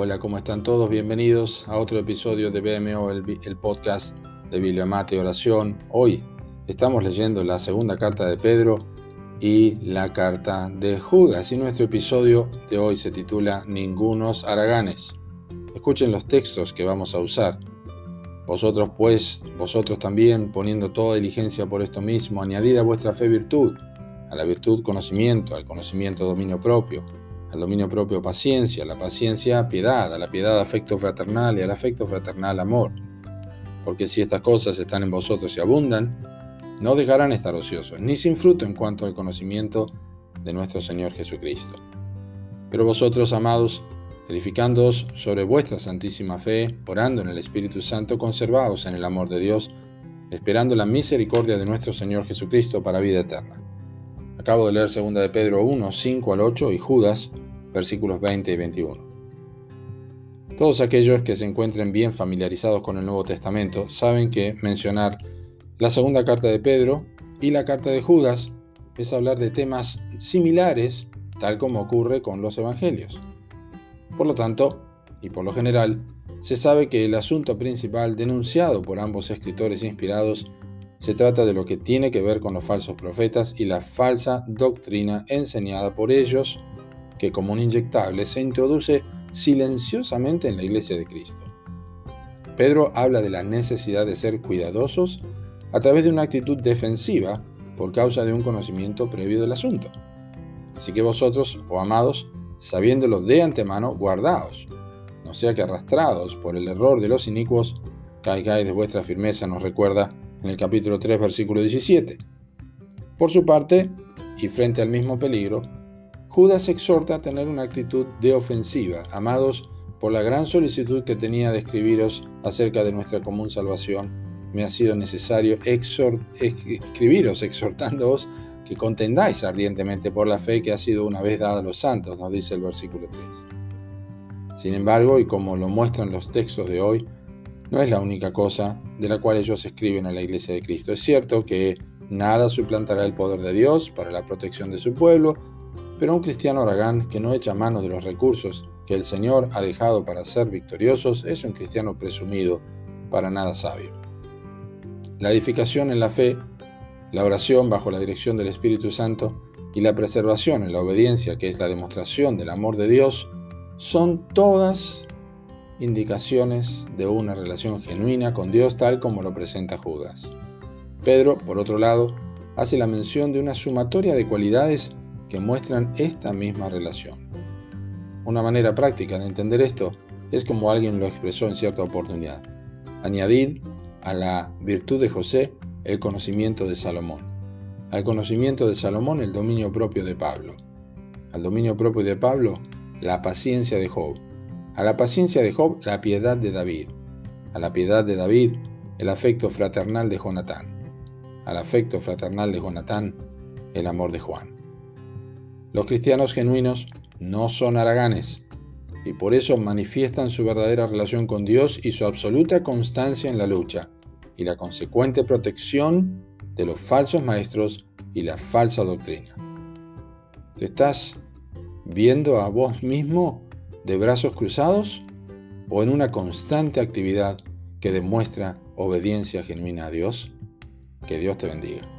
Hola, ¿cómo están todos? Bienvenidos a otro episodio de BMO, el, podcast de Biblia Mate Oración. Hoy estamos leyendo la segunda carta de Pedro y la carta de Judas y nuestro episodio de hoy se titula Ningunos Araganes. Escuchen los textos que vamos a usar. Vosotros pues, vosotros también, poniendo toda diligencia por esto mismo, añadid a vuestra fe virtud, a la virtud conocimiento, al conocimiento dominio propio, al dominio propio paciencia, la paciencia piedad, a la piedad afecto fraternal y al afecto fraternal amor. Porque si estas cosas están en vosotros y abundan, no dejarán estar ociosos, ni sin fruto en cuanto al conocimiento de nuestro Señor Jesucristo. Pero vosotros, amados, edificándoos sobre vuestra santísima fe, orando en el Espíritu Santo, conservaos en el amor de Dios, esperando la misericordia de nuestro Señor Jesucristo para vida eterna. Acabo de leer 2 de Pedro 1, 5 al 8 y Judas, versículos 20 y 21. Todos aquellos que se encuentren bien familiarizados con el Nuevo Testamento saben que mencionar la segunda carta de Pedro y la carta de Judas es hablar de temas similares, tal como ocurre con los Evangelios. Por lo tanto, y por lo general, se sabe que el asunto principal denunciado por ambos escritores inspirados se trata de lo que tiene que ver con los falsos profetas y la falsa doctrina enseñada por ellos, que como un inyectable se introduce silenciosamente en la iglesia de Cristo. Pedro habla de la necesidad de ser cuidadosos a través de una actitud defensiva por causa de un conocimiento previo del asunto. Así que vosotros, oh amados, sabiéndolo de antemano, guardaos, no sea que arrastrados por el error de los inicuos, caigáis de vuestra firmeza, nos recuerda en el capítulo 3, versículo 17. Por su parte, y frente al mismo peligro, Judas exhorta a tener una actitud de ofensiva, amados, por la gran solicitud que tenía de escribiros acerca de nuestra común salvación, me ha sido necesario escribiros exhortándoos que contendáis ardientemente por la fe que ha sido una vez dada a los santos, nos dice el versículo 3. Sin embargo, y como lo muestran los textos de hoy, no es la única cosa de la cual ellos escriben a la iglesia de Cristo. Es cierto que nada suplantará el poder de Dios para la protección de su pueblo, pero un cristiano aragán que no echa mano de los recursos que el Señor ha dejado para ser victoriosos es un cristiano presumido, para nada sabio. La edificación en la fe, la oración bajo la dirección del Espíritu Santo y la preservación en la obediencia, que es la demostración del amor de Dios, son todas indicaciones de una relación genuina con Dios tal como lo presenta Judas. Pedro, por otro lado, hace la mención de una sumatoria de cualidades que muestran esta misma relación. Una manera práctica de entender esto es como alguien lo expresó en cierta oportunidad. Añadid a la virtud de José el conocimiento de Salomón. Al conocimiento de Salomón el dominio propio de Pablo. Al dominio propio de Pablo la paciencia de Job. A la paciencia de Job la piedad de David. A la piedad de David el afecto fraternal de Jonatán. Al afecto fraternal de Jonatán el amor de Juan. Los cristianos genuinos no son haraganes y por eso manifiestan su verdadera relación con Dios y su absoluta constancia en la lucha y la consecuente protección de los falsos maestros y la falsa doctrina. ¿Te estás viendo a vos mismo de brazos cruzados o en una constante actividad que demuestra obediencia genuina a Dios? Que Dios te bendiga.